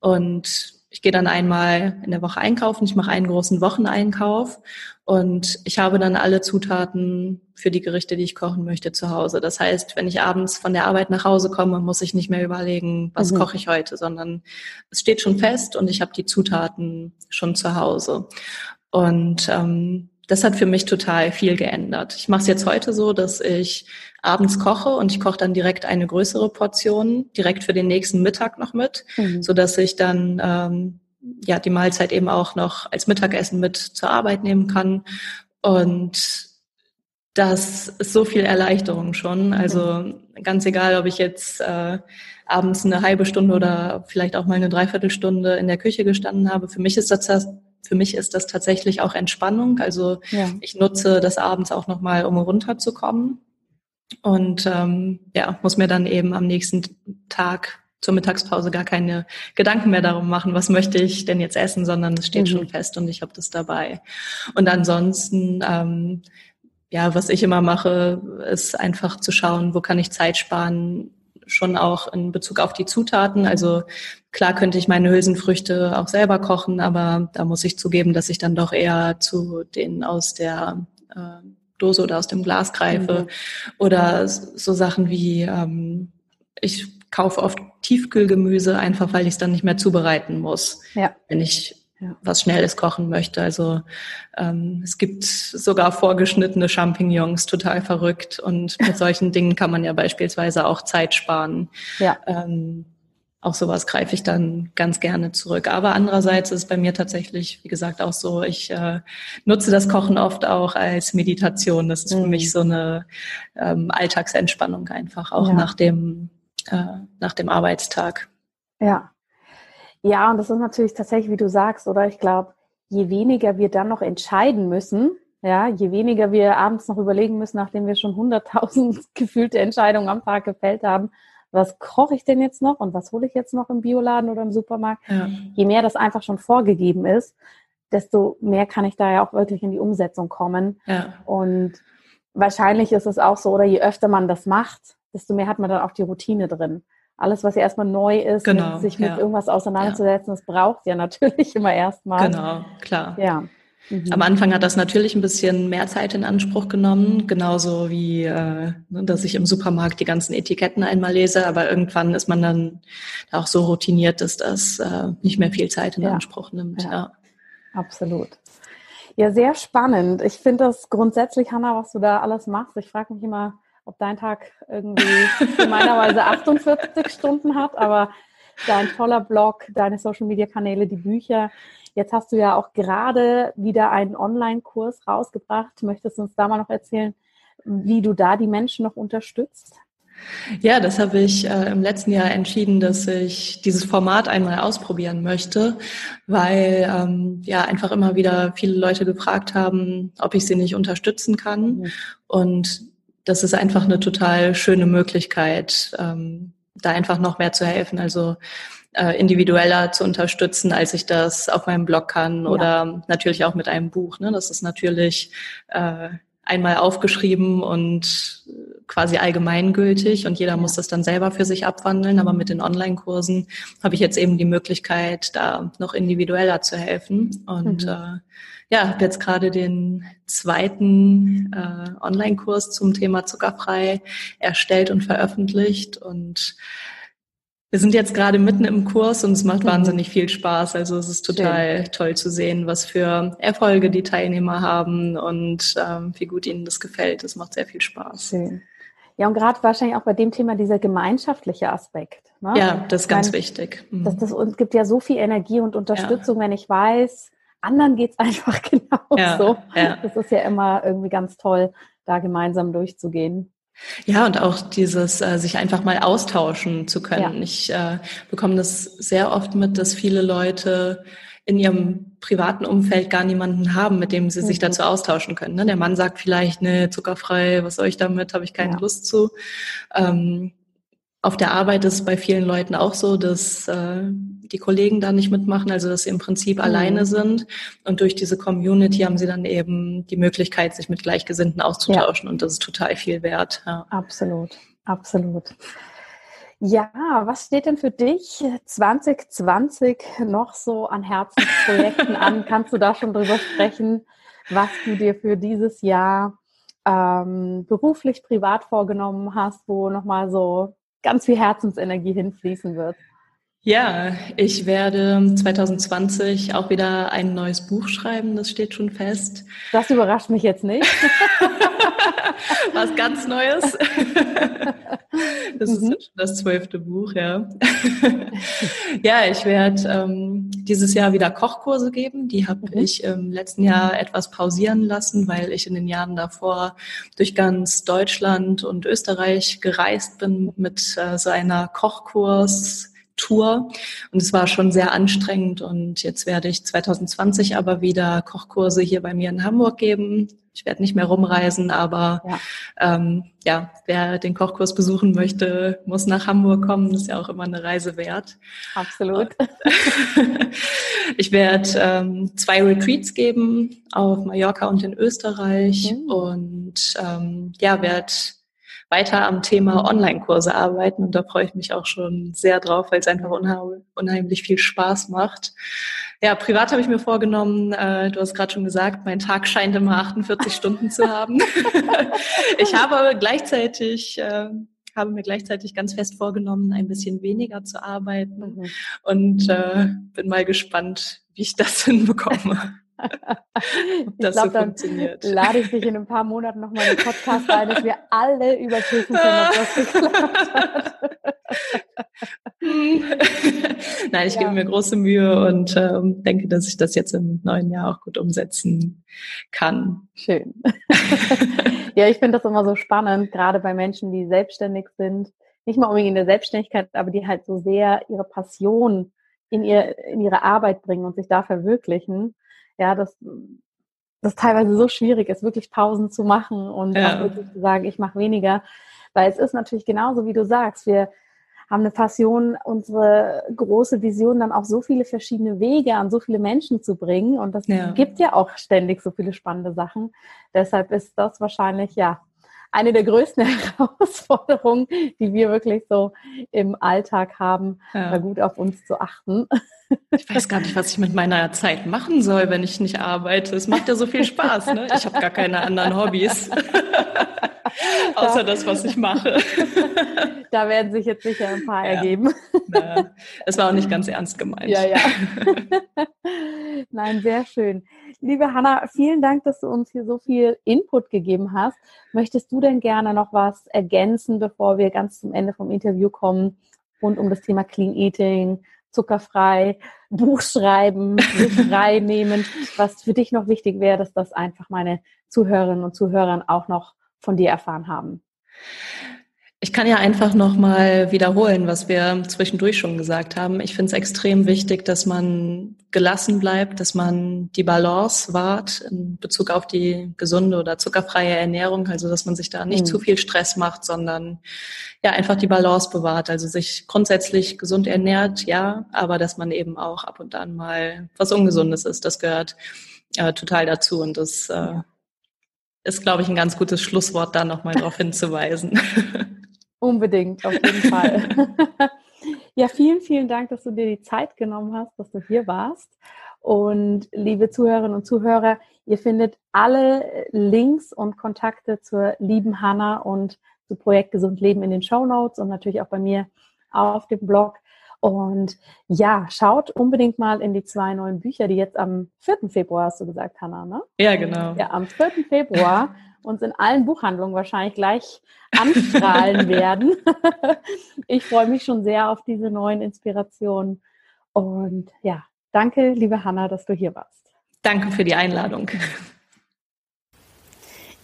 Und ich gehe dann einmal in der Woche einkaufen, ich mache einen großen Wocheneinkauf und ich habe dann alle Zutaten für die Gerichte, die ich kochen möchte, zu Hause. Das heißt, wenn ich abends von der Arbeit nach Hause komme, muss ich nicht mehr überlegen, was mhm. koche ich heute, sondern es steht schon fest und ich habe die Zutaten schon zu Hause. Und ähm, das hat für mich total viel geändert. Ich mache es jetzt heute so, dass ich abends koche und ich koche dann direkt eine größere Portion direkt für den nächsten Mittag noch mit, mhm. so dass ich dann ähm, ja die Mahlzeit eben auch noch als Mittagessen mit zur Arbeit nehmen kann und das ist so viel Erleichterung schon. Also ganz egal, ob ich jetzt äh, abends eine halbe Stunde oder vielleicht auch mal eine Dreiviertelstunde in der Küche gestanden habe. Für mich ist das für mich ist das tatsächlich auch Entspannung. Also ja. ich nutze das abends auch nochmal, um runterzukommen. Und ähm, ja, muss mir dann eben am nächsten Tag zur Mittagspause gar keine Gedanken mehr darum machen, was möchte ich denn jetzt essen, sondern es steht mhm. schon fest und ich habe das dabei. Und ansonsten, ähm, ja, was ich immer mache, ist einfach zu schauen, wo kann ich Zeit sparen, schon auch in Bezug auf die Zutaten. Also klar könnte ich meine Hülsenfrüchte auch selber kochen, aber da muss ich zugeben, dass ich dann doch eher zu denen aus der äh, Dose oder aus dem Glas greife. Mhm. Oder so Sachen wie, ähm, ich kaufe oft Tiefkühlgemüse, einfach weil ich es dann nicht mehr zubereiten muss, ja. wenn ich ja. was Schnelles kochen möchte. Also ähm, es gibt sogar vorgeschnittene Champignons, total verrückt. Und mit solchen Dingen kann man ja beispielsweise auch Zeit sparen. Ja. Ähm, auch sowas greife ich dann ganz gerne zurück. Aber andererseits ist bei mir tatsächlich, wie gesagt, auch so, ich äh, nutze das Kochen oft auch als Meditation. Das ist mhm. für mich so eine ähm, Alltagsentspannung einfach, auch ja. nach, dem, äh, nach dem Arbeitstag. Ja. Ja, und das ist natürlich tatsächlich, wie du sagst, oder? Ich glaube, je weniger wir dann noch entscheiden müssen, ja, je weniger wir abends noch überlegen müssen, nachdem wir schon hunderttausend gefühlte Entscheidungen am Tag gefällt haben, was koche ich denn jetzt noch und was hole ich jetzt noch im Bioladen oder im Supermarkt, ja. je mehr das einfach schon vorgegeben ist, desto mehr kann ich da ja auch wirklich in die Umsetzung kommen. Ja. Und wahrscheinlich ist es auch so, oder je öfter man das macht, desto mehr hat man dann auch die Routine drin. alles, was ja erstmal neu ist, genau, mit sich mit ja. irgendwas auseinanderzusetzen, das braucht ja natürlich immer erstmal. Genau, klar. Ja. Mhm. Am Anfang hat das natürlich ein bisschen mehr Zeit in Anspruch genommen, genauso wie, äh, ne, dass ich im Supermarkt die ganzen Etiketten einmal lese, aber irgendwann ist man dann auch so routiniert, dass das äh, nicht mehr viel Zeit in ja. Anspruch nimmt. Ja. ja. Absolut. Ja, sehr spannend. Ich finde das grundsätzlich, Hanna, was du da alles machst. Ich frage mich immer, ob dein Tag irgendwie gemeinerweise 48 Stunden hat, aber dein toller Blog, deine Social Media Kanäle, die Bücher, Jetzt hast du ja auch gerade wieder einen Online-Kurs rausgebracht. Möchtest du uns da mal noch erzählen, wie du da die Menschen noch unterstützt? Ja, das habe ich äh, im letzten Jahr entschieden, dass ich dieses Format einmal ausprobieren möchte, weil ähm, ja einfach immer wieder viele Leute gefragt haben, ob ich sie nicht unterstützen kann. Mhm. Und das ist einfach eine total schöne Möglichkeit, ähm, da einfach noch mehr zu helfen. Also äh, individueller zu unterstützen, als ich das auf meinem Blog kann oder ja. natürlich auch mit einem Buch. Ne? Das ist natürlich äh, einmal aufgeschrieben und quasi allgemeingültig und jeder muss das dann selber für sich abwandeln. Aber mit den Online-Kursen habe ich jetzt eben die Möglichkeit, da noch individueller zu helfen. Und mhm. äh, ja, habe jetzt gerade den zweiten äh, Online-Kurs zum Thema Zuckerfrei erstellt und veröffentlicht und wir sind jetzt gerade mitten im Kurs und es macht mhm. wahnsinnig viel Spaß. Also es ist total Schön. toll zu sehen, was für Erfolge die Teilnehmer haben und ähm, wie gut ihnen das gefällt. Es macht sehr viel Spaß. Schön. Ja, und gerade wahrscheinlich auch bei dem Thema dieser gemeinschaftliche Aspekt. Ne? Ja, das ist ganz meine, wichtig. Mhm. Das, das und gibt ja so viel Energie und Unterstützung, ja. wenn ich weiß, anderen geht's einfach genauso. Ja, ja. Das ist ja immer irgendwie ganz toll, da gemeinsam durchzugehen. Ja, und auch dieses, äh, sich einfach mal austauschen zu können. Ja. Ich äh, bekomme das sehr oft mit, dass viele Leute in ihrem privaten Umfeld gar niemanden haben, mit dem sie mhm. sich dazu austauschen können. Ne? Der Mann sagt vielleicht, ne, zuckerfrei, was soll ich damit, habe ich keine ja. Lust zu. Ähm, auf der Arbeit ist bei vielen Leuten auch so, dass äh, die Kollegen da nicht mitmachen, also dass sie im Prinzip mhm. alleine sind. Und durch diese Community haben sie dann eben die Möglichkeit, sich mit Gleichgesinnten auszutauschen. Ja. Und das ist total viel wert. Ja. Absolut, absolut. Ja, was steht denn für dich 2020 noch so an Herzensprojekten an? Kannst du da schon drüber sprechen, was du dir für dieses Jahr ähm, beruflich, privat vorgenommen hast, wo nochmal so ganz viel Herzensenergie hinfließen wird. Ja, ich werde 2020 auch wieder ein neues Buch schreiben, das steht schon fest. Das überrascht mich jetzt nicht. Was ganz Neues. Das ist mhm. schon das zwölfte Buch, ja. ja, ich werde ähm, dieses Jahr wieder Kochkurse geben. Die habe mhm. ich im letzten Jahr etwas pausieren lassen, weil ich in den Jahren davor durch ganz Deutschland und Österreich gereist bin mit äh, so einer Kochkurs. Tour und es war schon sehr anstrengend und jetzt werde ich 2020 aber wieder Kochkurse hier bei mir in Hamburg geben. Ich werde nicht mehr rumreisen, aber ja. Ähm, ja, wer den Kochkurs besuchen möchte, muss nach Hamburg kommen. Das ist ja auch immer eine Reise wert. Absolut. ich werde ähm, zwei Retreats geben auf Mallorca und in Österreich mhm. und ähm, ja, werde weiter am Thema Online-Kurse arbeiten und da freue ich mich auch schon sehr drauf, weil es einfach unheimlich viel Spaß macht. Ja, privat habe ich mir vorgenommen, äh, du hast gerade schon gesagt, mein Tag scheint immer 48 Stunden zu haben. ich habe gleichzeitig äh, habe mir gleichzeitig ganz fest vorgenommen, ein bisschen weniger zu arbeiten mhm. und äh, bin mal gespannt, wie ich das hinbekomme das glaub, so funktioniert. lade ich dich in ein paar Monaten nochmal in den Podcast ein, dass wir alle überprüfen können, ob das geklappt hat. Nein, ich ja. gebe mir große Mühe und ähm, denke, dass ich das jetzt im neuen Jahr auch gut umsetzen kann. Schön. ja, ich finde das immer so spannend, gerade bei Menschen, die selbstständig sind. Nicht mal unbedingt in der Selbstständigkeit, aber die halt so sehr ihre Passion in, ihr, in ihre Arbeit bringen und sich da verwirklichen ja, dass das teilweise so schwierig ist, wirklich Pausen zu machen und ja. auch wirklich zu sagen, ich mache weniger. Weil es ist natürlich genauso, wie du sagst, wir haben eine Passion, unsere große Vision dann auch so viele verschiedene Wege an so viele Menschen zu bringen. Und das ja. gibt ja auch ständig so viele spannende Sachen. Deshalb ist das wahrscheinlich, ja, eine der größten Herausforderungen, die wir wirklich so im Alltag haben, ja. gut auf uns zu achten. Ich weiß gar nicht, was ich mit meiner Zeit machen soll, wenn ich nicht arbeite. Es macht ja so viel Spaß. Ne? Ich habe gar keine anderen Hobbys. Außer das, was ich mache. da werden sich jetzt sicher ein paar ja. ergeben. Es war auch nicht ganz ernst gemeint. Ja, ja. Nein, sehr schön. Liebe Hanna, vielen Dank, dass du uns hier so viel Input gegeben hast. Möchtest du denn gerne noch was ergänzen, bevor wir ganz zum Ende vom Interview kommen, rund um das Thema Clean Eating, zuckerfrei, Buch schreiben, frei nehmen, was für dich noch wichtig wäre, dass das einfach meine Zuhörerinnen und Zuhörer auch noch von dir erfahren haben? Ich kann ja einfach nochmal wiederholen, was wir zwischendurch schon gesagt haben. Ich finde es extrem wichtig, dass man gelassen bleibt, dass man die Balance wahrt in Bezug auf die gesunde oder zuckerfreie Ernährung. Also, dass man sich da nicht mhm. zu viel Stress macht, sondern ja, einfach die Balance bewahrt. Also sich grundsätzlich gesund ernährt, ja, aber dass man eben auch ab und an mal was Ungesundes ist. Das gehört äh, total dazu und das äh, ist, glaube ich, ein ganz gutes Schlusswort, da nochmal darauf hinzuweisen. Unbedingt, auf jeden Fall. ja, vielen, vielen Dank, dass du dir die Zeit genommen hast, dass du hier warst. Und liebe Zuhörerinnen und Zuhörer, ihr findet alle Links und Kontakte zur lieben Hanna und zu Projekt Gesund Leben in den Show Notes und natürlich auch bei mir auf dem Blog. Und ja, schaut unbedingt mal in die zwei neuen Bücher, die jetzt am 4. Februar, hast du gesagt, Hanna, ne? Ja, genau. Ja, am 4. Februar uns in allen Buchhandlungen wahrscheinlich gleich anstrahlen werden. ich freue mich schon sehr auf diese neuen Inspirationen. Und ja, danke, liebe Hanna, dass du hier warst. Danke für die Einladung.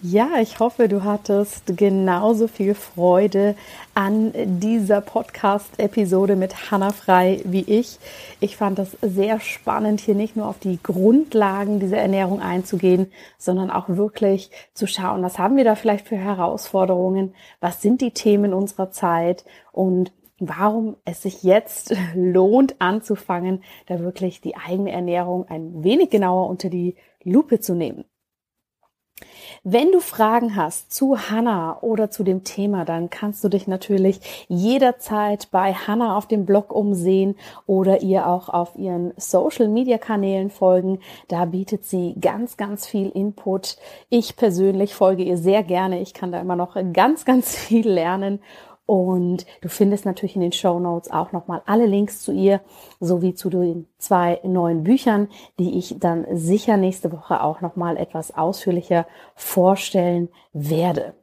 Ja, ich hoffe, du hattest genauso viel Freude an dieser Podcast-Episode mit Hanna Frei wie ich. Ich fand das sehr spannend, hier nicht nur auf die Grundlagen dieser Ernährung einzugehen, sondern auch wirklich zu schauen, was haben wir da vielleicht für Herausforderungen, was sind die Themen unserer Zeit und warum es sich jetzt lohnt anzufangen, da wirklich die eigene Ernährung ein wenig genauer unter die Lupe zu nehmen. Wenn du Fragen hast zu Hanna oder zu dem Thema, dann kannst du dich natürlich jederzeit bei Hanna auf dem Blog umsehen oder ihr auch auf ihren Social Media Kanälen folgen. Da bietet sie ganz, ganz viel Input. Ich persönlich folge ihr sehr gerne. Ich kann da immer noch ganz, ganz viel lernen und du findest natürlich in den Show Notes auch nochmal alle Links zu ihr, sowie zu den zwei neuen Büchern, die ich dann sicher nächste Woche auch nochmal etwas ausführlicher vorstellen werde.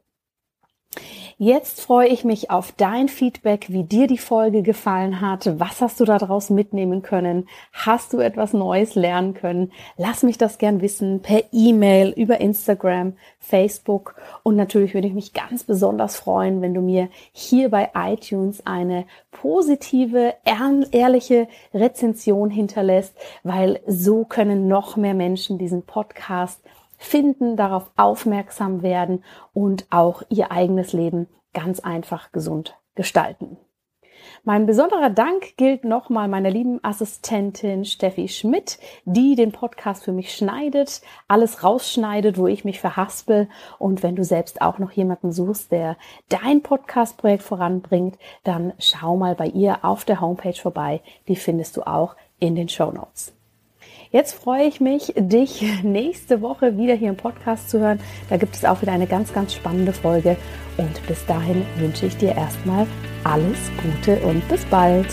Jetzt freue ich mich auf dein Feedback, wie dir die Folge gefallen hat. Was hast du daraus mitnehmen können? Hast du etwas Neues lernen können? Lass mich das gern wissen per E-Mail, über Instagram, Facebook und natürlich würde ich mich ganz besonders freuen, wenn du mir hier bei iTunes eine positive, ehrliche Rezension hinterlässt, weil so können noch mehr Menschen diesen Podcast finden, darauf aufmerksam werden und auch ihr eigenes Leben ganz einfach gesund gestalten. Mein besonderer Dank gilt nochmal meiner lieben Assistentin Steffi Schmidt, die den Podcast für mich schneidet, alles rausschneidet, wo ich mich verhaspel. Und wenn du selbst auch noch jemanden suchst, der dein Podcast-Projekt voranbringt, dann schau mal bei ihr auf der Homepage vorbei. Die findest du auch in den Show Notes. Jetzt freue ich mich, dich nächste Woche wieder hier im Podcast zu hören. Da gibt es auch wieder eine ganz, ganz spannende Folge. Und bis dahin wünsche ich dir erstmal alles Gute und bis bald.